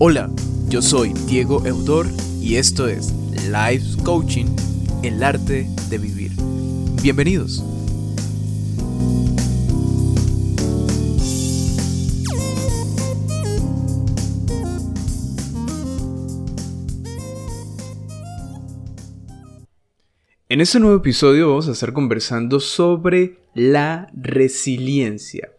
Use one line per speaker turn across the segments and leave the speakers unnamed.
Hola, yo soy Diego Eudor y esto es Life Coaching, el arte de vivir. Bienvenidos. En este nuevo episodio vamos a estar conversando sobre la resiliencia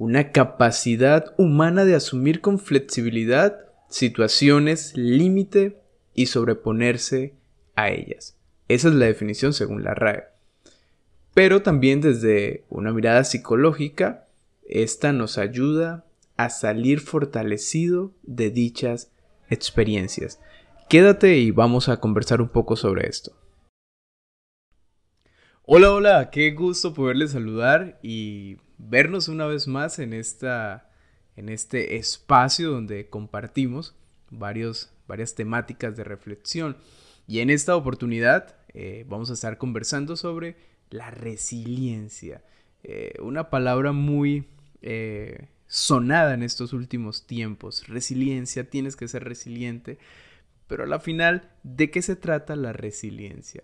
una capacidad humana de asumir con flexibilidad situaciones límite y sobreponerse a ellas. Esa es la definición según la RAE. Pero también desde una mirada psicológica, esta nos ayuda a salir fortalecido de dichas experiencias. Quédate y vamos a conversar un poco sobre esto. Hola, hola, qué gusto poderles saludar y vernos una vez más en, esta, en este espacio donde compartimos varios, varias temáticas de reflexión. Y en esta oportunidad eh, vamos a estar conversando sobre la resiliencia, eh, una palabra muy eh, sonada en estos últimos tiempos. Resiliencia, tienes que ser resiliente, pero a la final, ¿de qué se trata la resiliencia?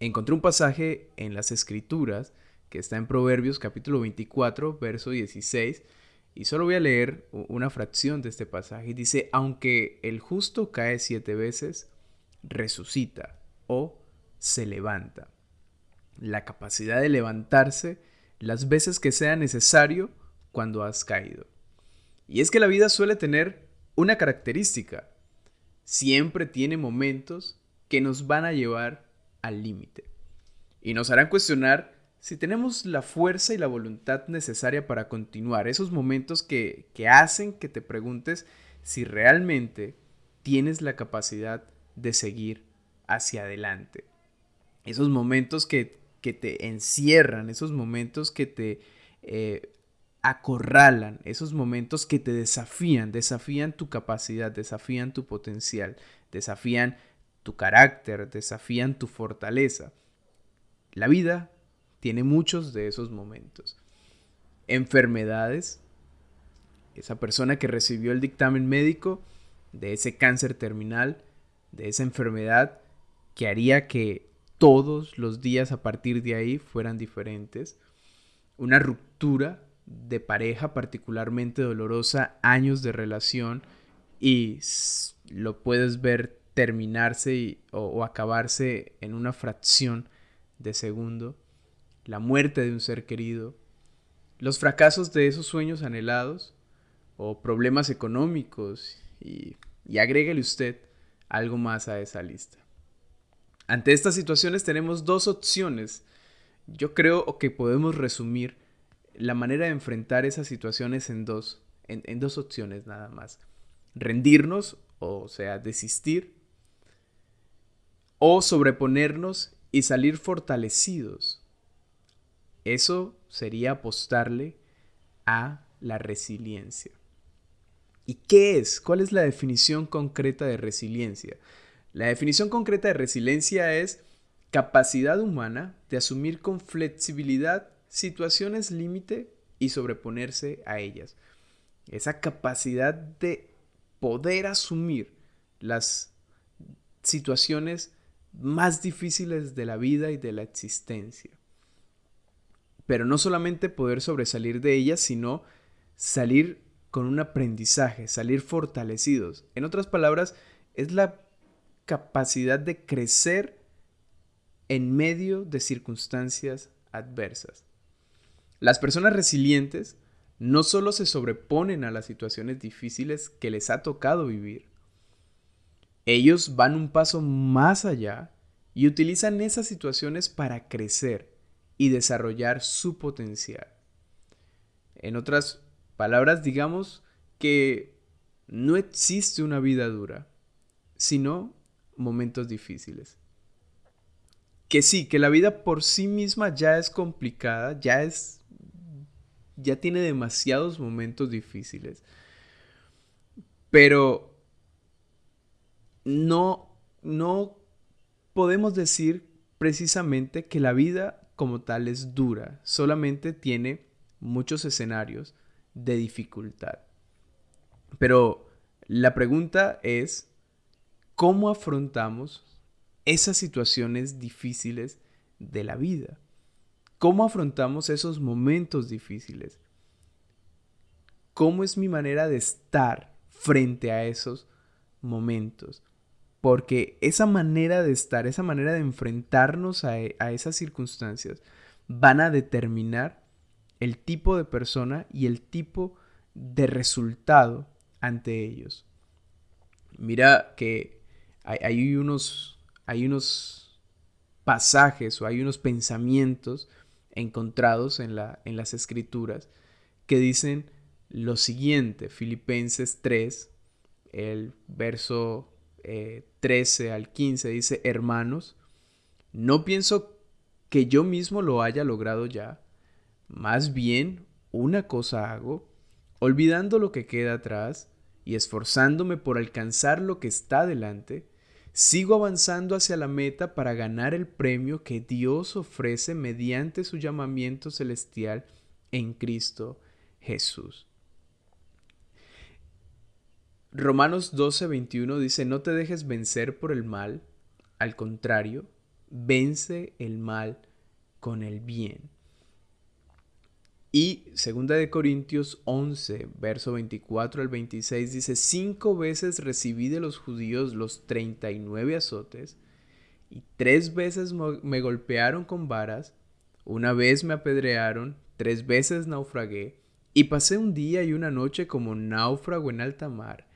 Encontré un pasaje en las escrituras que está en Proverbios capítulo 24, verso 16, y solo voy a leer una fracción de este pasaje. Dice, aunque el justo cae siete veces, resucita o se levanta. La capacidad de levantarse las veces que sea necesario cuando has caído. Y es que la vida suele tener una característica. Siempre tiene momentos que nos van a llevar al límite. Y nos harán cuestionar si tenemos la fuerza y la voluntad necesaria para continuar, esos momentos que, hacen que te preguntes si realmente tienes la capacidad de seguir hacia adelante. Esos momentos que, te encierran, esos momentos que te eh, acorralan, esos momentos que te desafían, desafían tu capacidad, desafían tu potencial, desafían tu carácter, desafían tu fortaleza. La vida tiene muchos de esos momentos. Enfermedades. Esa persona que recibió el dictamen médico de ese cáncer terminal, de esa enfermedad que haría que todos los días a partir de ahí fueran diferentes. Una ruptura de pareja particularmente dolorosa, años de relación y lo puedes ver terminarse o acabarse en una fracción de segundo la muerte de un ser querido, los fracasos de esos sueños anhelados o problemas económicos y, y agréguele usted algo más a esa lista. Ante estas situaciones tenemos dos opciones. Yo creo que podemos resumir la manera de enfrentar esas situaciones en dos, en dos opciones nada más. Rendirnos, o sea, desistir, o sobreponernos y salir fortalecidos eso sería apostarle a la resiliencia. ¿Y qué es? ¿Cuál es la definición concreta de resiliencia? La definición concreta de resiliencia es capacidad humana de asumir con flexibilidad situaciones límite y sobreponerse a ellas. Esa capacidad de poder asumir las situaciones más difíciles de la vida y de la existencia pero no solamente poder sobresalir de ellas, sino salir con un aprendizaje, salir fortalecidos. En otras palabras, es la capacidad de crecer en medio de circunstancias adversas. Las personas resilientes no solo se sobreponen a las situaciones difíciles que les ha tocado vivir, ellos van un paso más allá y utilizan esas situaciones para crecer, y desarrollar su potencial. En otras palabras, digamos que no existe una vida dura, sino momentos difíciles. Que sí, que la vida por sí misma ya es complicada, ya es ya tiene demasiados momentos difíciles. Pero no no podemos decir precisamente que la vida como tal es dura, solamente tiene muchos escenarios de dificultad. Pero La pregunta es, ¿cómo afrontamos esas situaciones difíciles de la vida? ¿Cómo afrontamos esos momentos difíciles? ¿Cómo es mi manera de estar frente a esos momentos? Porque esa manera de estar, esa manera de enfrentarnos a, a esas circunstancias van a determinar el tipo de persona y el tipo de resultado ante ellos. Mira que hay, unos, hay unos pasajes o hay unos pensamientos encontrados en, la, en las escrituras que dicen lo siguiente, Filipenses 3, el verso 13 eh, al 15 dice, hermanos, no pienso que yo mismo lo haya logrado ya, más bien una cosa hago, olvidando lo que queda atrás y esforzándome por alcanzar lo que está delante, sigo avanzando hacia la meta para ganar el premio que Dios ofrece mediante su llamamiento celestial en Cristo Jesús. Romanos 12:21 dice, no te dejes vencer por el mal, al contrario, vence el mal con el bien. Y segunda de Corintios 11, verso 24 al 26 dice, cinco veces recibí de los judíos los 39 azotes, y tres veces me golpearon con varas, una vez me apedrearon, tres veces naufragué, y pasé un día y una noche como náufrago en alta mar.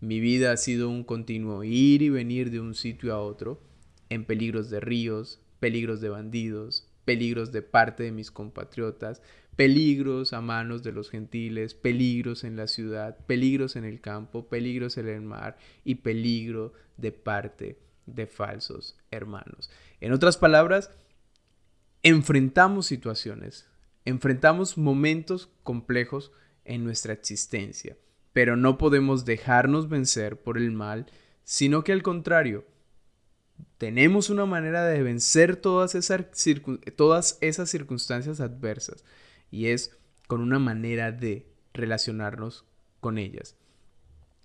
Mi vida ha sido un continuo ir y venir de un sitio a otro, en peligros de ríos, peligros de bandidos, peligros de parte de mis compatriotas, peligros a manos de los gentiles, peligros en la ciudad, peligros en el campo, peligros en el mar y peligro de parte de falsos hermanos. En otras palabras, enfrentamos situaciones, enfrentamos momentos complejos en nuestra existencia, pero no podemos dejarnos vencer por el mal, sino que al contrario, tenemos una manera de vencer todas esas, circunstancias adversas y es con una manera de relacionarnos con ellas.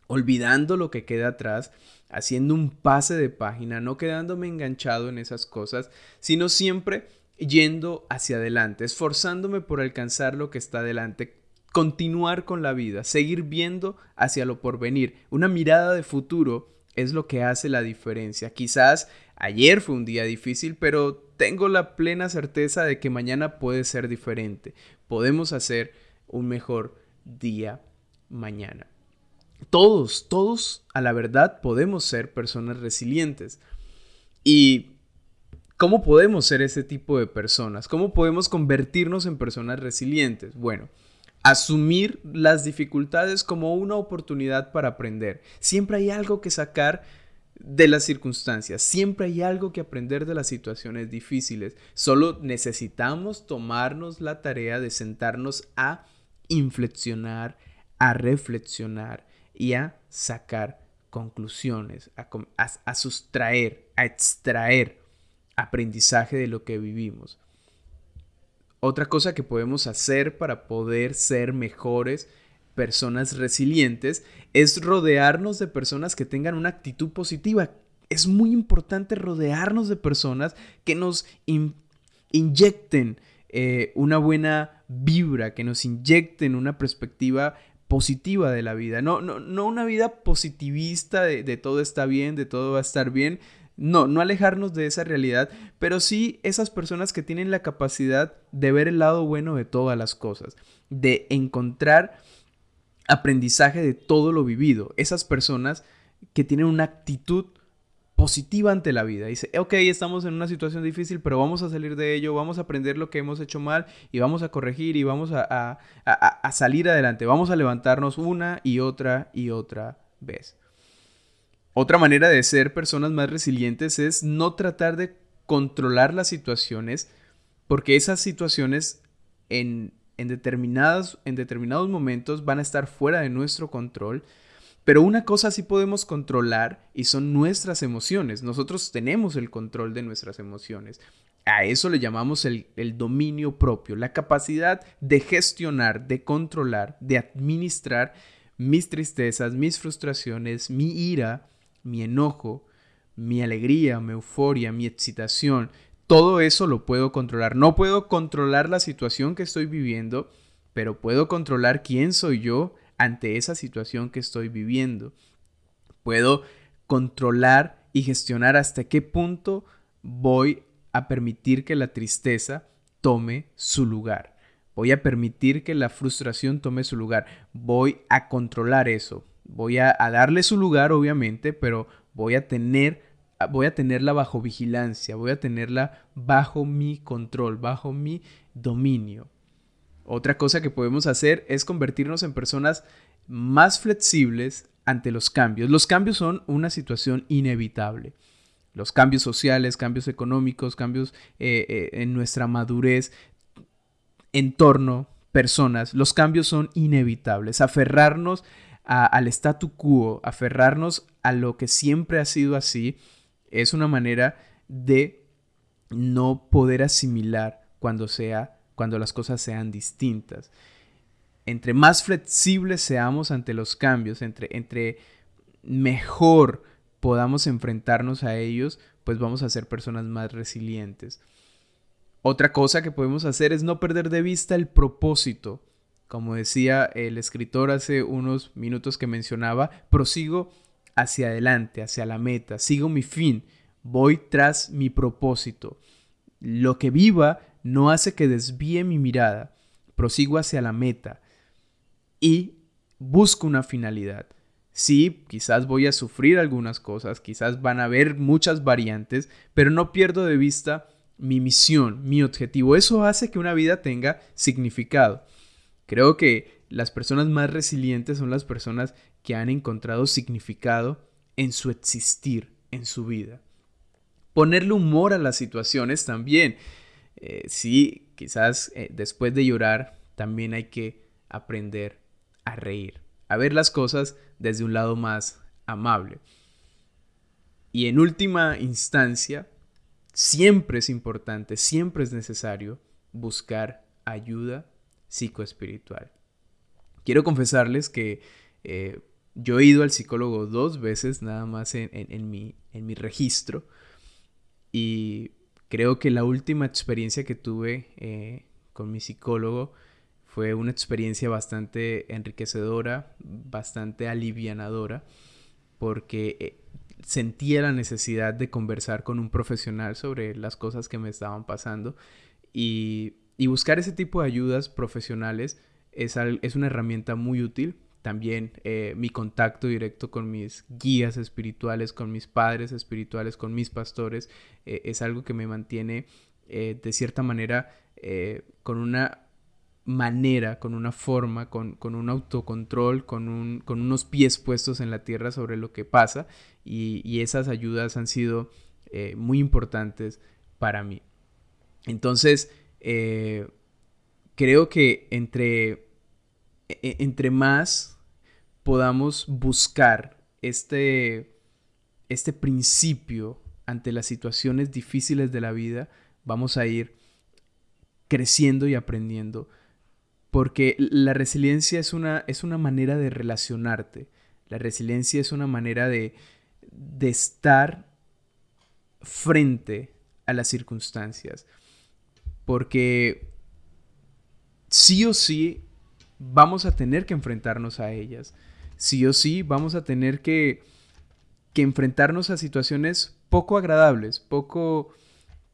Olvidando lo que queda atrás, haciendo un pase de página, no quedándome enganchado en esas cosas, sino siempre yendo hacia adelante, esforzándome por alcanzar lo que está adelante, continuar con la vida, seguir viendo hacia lo porvenir. Una mirada de futuro es lo que hace la diferencia. Quizás ayer fue un día difícil, pero tengo la plena certeza de que mañana puede ser diferente. Podemos hacer un mejor día mañana. Todos, todos a la verdad podemos ser personas resilientes. ¿Y cómo podemos ser ese tipo de personas? ¿Cómo podemos convertirnos en personas resilientes? Bueno, asumir las dificultades como una oportunidad para aprender. Siempre hay algo que sacar de las circunstancias. Siempre hay algo que aprender de las situaciones difíciles. Solo necesitamos tomarnos la tarea de sentarnos a inflexionar, a reflexionar y a sacar conclusiones, a, sustraer, a extraer aprendizaje de lo que vivimos. Otra cosa que podemos hacer para poder ser mejores personas resilientes es rodearnos de personas que tengan una actitud positiva. Es muy importante rodearnos de personas que nos inyecten eh, una buena vibra, que nos inyecten una perspectiva positiva de la vida. No, no, no una vida positivista de, de todo está bien, de todo va a estar bien, no, no alejarnos de esa realidad, pero sí esas personas que tienen la capacidad de ver el lado bueno de todas las cosas, de encontrar aprendizaje de todo lo vivido. Esas personas que tienen una actitud positiva ante la vida. Dice, ok, estamos en una situación difícil, pero vamos a salir de ello, vamos a aprender lo que hemos hecho mal y vamos a corregir y vamos a, a salir adelante. Vamos a levantarnos una y otra y otra vez. Otra manera de ser personas más resilientes es no tratar de controlar las situaciones, porque esas situaciones en en, determinados, en determinados momentos van a estar fuera de nuestro control. Pero una cosa sí podemos controlar y son nuestras emociones. Nosotros tenemos el control de nuestras emociones. A eso le llamamos el, el, dominio propio, la capacidad de gestionar, de controlar, de administrar mis tristezas, mis frustraciones, mi ira, mi enojo, mi alegría, mi euforia, mi excitación, todo eso lo puedo controlar. No puedo controlar la situación que estoy viviendo, pero puedo controlar quién soy yo ante esa situación que estoy viviendo. Puedo controlar y gestionar hasta qué punto voy a permitir que la tristeza tome su lugar. Voy a permitir que la frustración tome su lugar. Voy a controlar eso. Voy a, darle su lugar, obviamente, pero voy a tener voy a tenerla bajo vigilancia, voy a tenerla bajo mi control, bajo mi dominio. Otra cosa que podemos hacer es convertirnos en personas más flexibles ante los cambios. Los cambios son una situación inevitable. Los cambios sociales, cambios económicos, cambios eh, eh, en nuestra madurez, entorno, personas, los cambios son inevitables. Aferrarnos al statu quo, aferrarnos a lo que siempre ha sido así, es una manera de no poder asimilar cuando sea cuando las cosas sean distintas. Entre más flexibles seamos ante los cambios, entre, entre mejor podamos enfrentarnos a ellos, pues vamos a ser personas más resilientes. Otra cosa que podemos hacer es no perder de vista el propósito. Como decía el escritor hace unos minutos que mencionaba, prosigo hacia adelante, hacia la meta, sigo mi fin, voy tras mi propósito. Lo que viva no hace que desvíe mi mirada, prosigo hacia la meta y busco una finalidad. Sí, quizás voy a sufrir algunas cosas, quizás van a haber muchas variantes, pero no pierdo de vista mi misión, mi objetivo. Eso hace que una vida tenga significado. Creo que las personas más resilientes son las personas que han encontrado significado en su existir, en su vida. Ponerle humor a las situaciones también. Eh, sí, quizás eh, después de llorar también hay que aprender a reír, a ver las cosas desde un lado más amable. Y en última instancia, siempre es importante, siempre es necesario buscar ayuda psicoespiritual. Quiero confesarles que eh, yo he ido al psicólogo dos veces nada más en, mi, en mi registro y creo que la última experiencia que tuve eh, con mi psicólogo fue una experiencia bastante enriquecedora, bastante alivianadora, porque eh, sentía la necesidad de conversar con un profesional sobre las cosas que me estaban pasando y, buscar ese tipo de ayudas profesionales es, es una herramienta muy útil. También eh, mi contacto directo con mis guías espirituales, con mis padres espirituales, con mis pastores, eh, es algo que me mantiene de cierta manera con una manera, con una forma, con, un autocontrol, con, unos pies puestos en la tierra sobre lo que pasa y, esas ayudas han sido eh, muy importantes para mí. Entonces, eh, creo que entre, e, e, entre más podamos buscar este, este principio ante las situaciones difíciles de la vida, vamos a ir creciendo y aprendiendo porque la resiliencia es una, es una manera de relacionarte. La resiliencia es una manera de, de estar frente a las circunstancias. Porque sí o sí vamos a tener que enfrentarnos a ellas. Sí o sí vamos a tener que, que enfrentarnos a situaciones poco agradables, poco,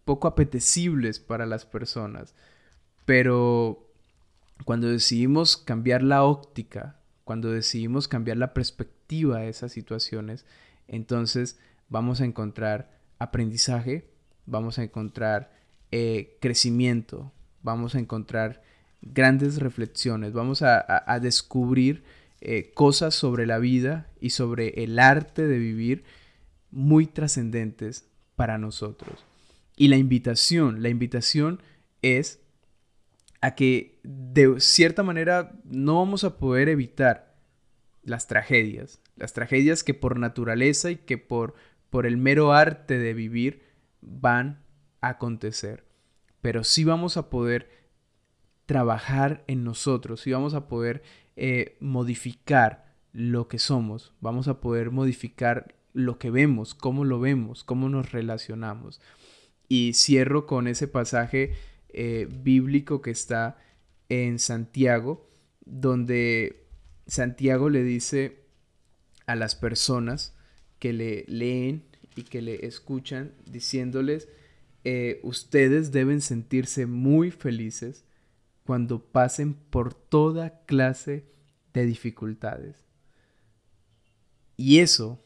poco apetecibles para las personas. Pero cuando decidimos cambiar la óptica, cuando decidimos cambiar la perspectiva de esas situaciones, entonces vamos a encontrar aprendizaje, vamos a encontrar eh, crecimiento, vamos a encontrar grandes reflexiones, vamos a, descubrir eh, cosas sobre la vida y sobre el arte de vivir muy trascendentes para nosotros. Y la invitación, la invitación es a que de cierta manera no vamos a poder evitar las tragedias, las tragedias que por naturaleza y que por, por el mero arte de vivir van acontecer, pero sí vamos a poder trabajar en nosotros, sí vamos a poder eh, modificar lo que somos, vamos a poder modificar lo que vemos, cómo lo vemos, cómo nos relacionamos. Y cierro con ese pasaje eh, bíblico que está en Santiago, donde Santiago le dice a las personas que le leen y que le escuchan, diciéndoles, eh, ustedes deben sentirse muy felices cuando pasen por toda clase de dificultades. Y eso,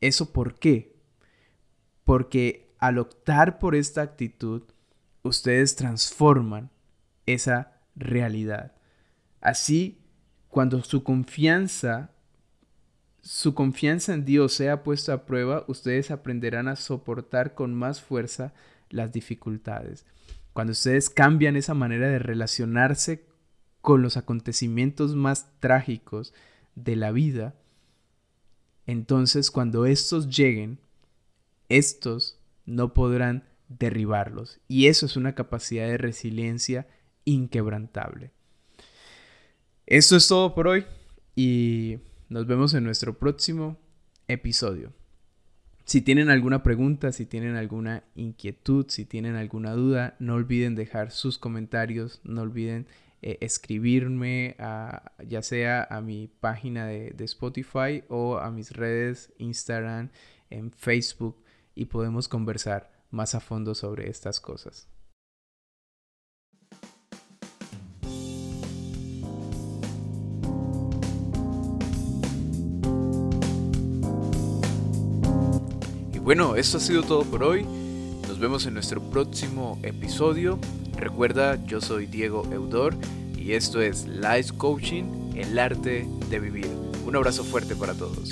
¿eso por qué? Porque al optar por esta actitud, ustedes transforman esa realidad. Así, cuando su confianza, su confianza en Dios sea puesta a prueba, ustedes aprenderán a soportar con más fuerza las dificultades. Cuando ustedes cambian esa manera de relacionarse con los acontecimientos más trágicos de la vida, entonces cuando estos lleguen, estos no podrán derribarlos. Y eso es una capacidad de resiliencia inquebrantable. Esto es todo por hoy y nos vemos en nuestro próximo episodio. Si tienen alguna pregunta, si tienen alguna inquietud, si tienen alguna duda, no olviden dejar sus comentarios, no olviden eh, escribirme ya sea a mi página de, de Spotify o a mis redes Instagram, en Facebook y podemos conversar más a fondo sobre estas cosas. Bueno, esto ha sido todo por hoy. Nos vemos en nuestro próximo episodio. Recuerda, yo soy Diego Eudor y esto es Life Coaching, el arte de vivir. Un abrazo fuerte para todos.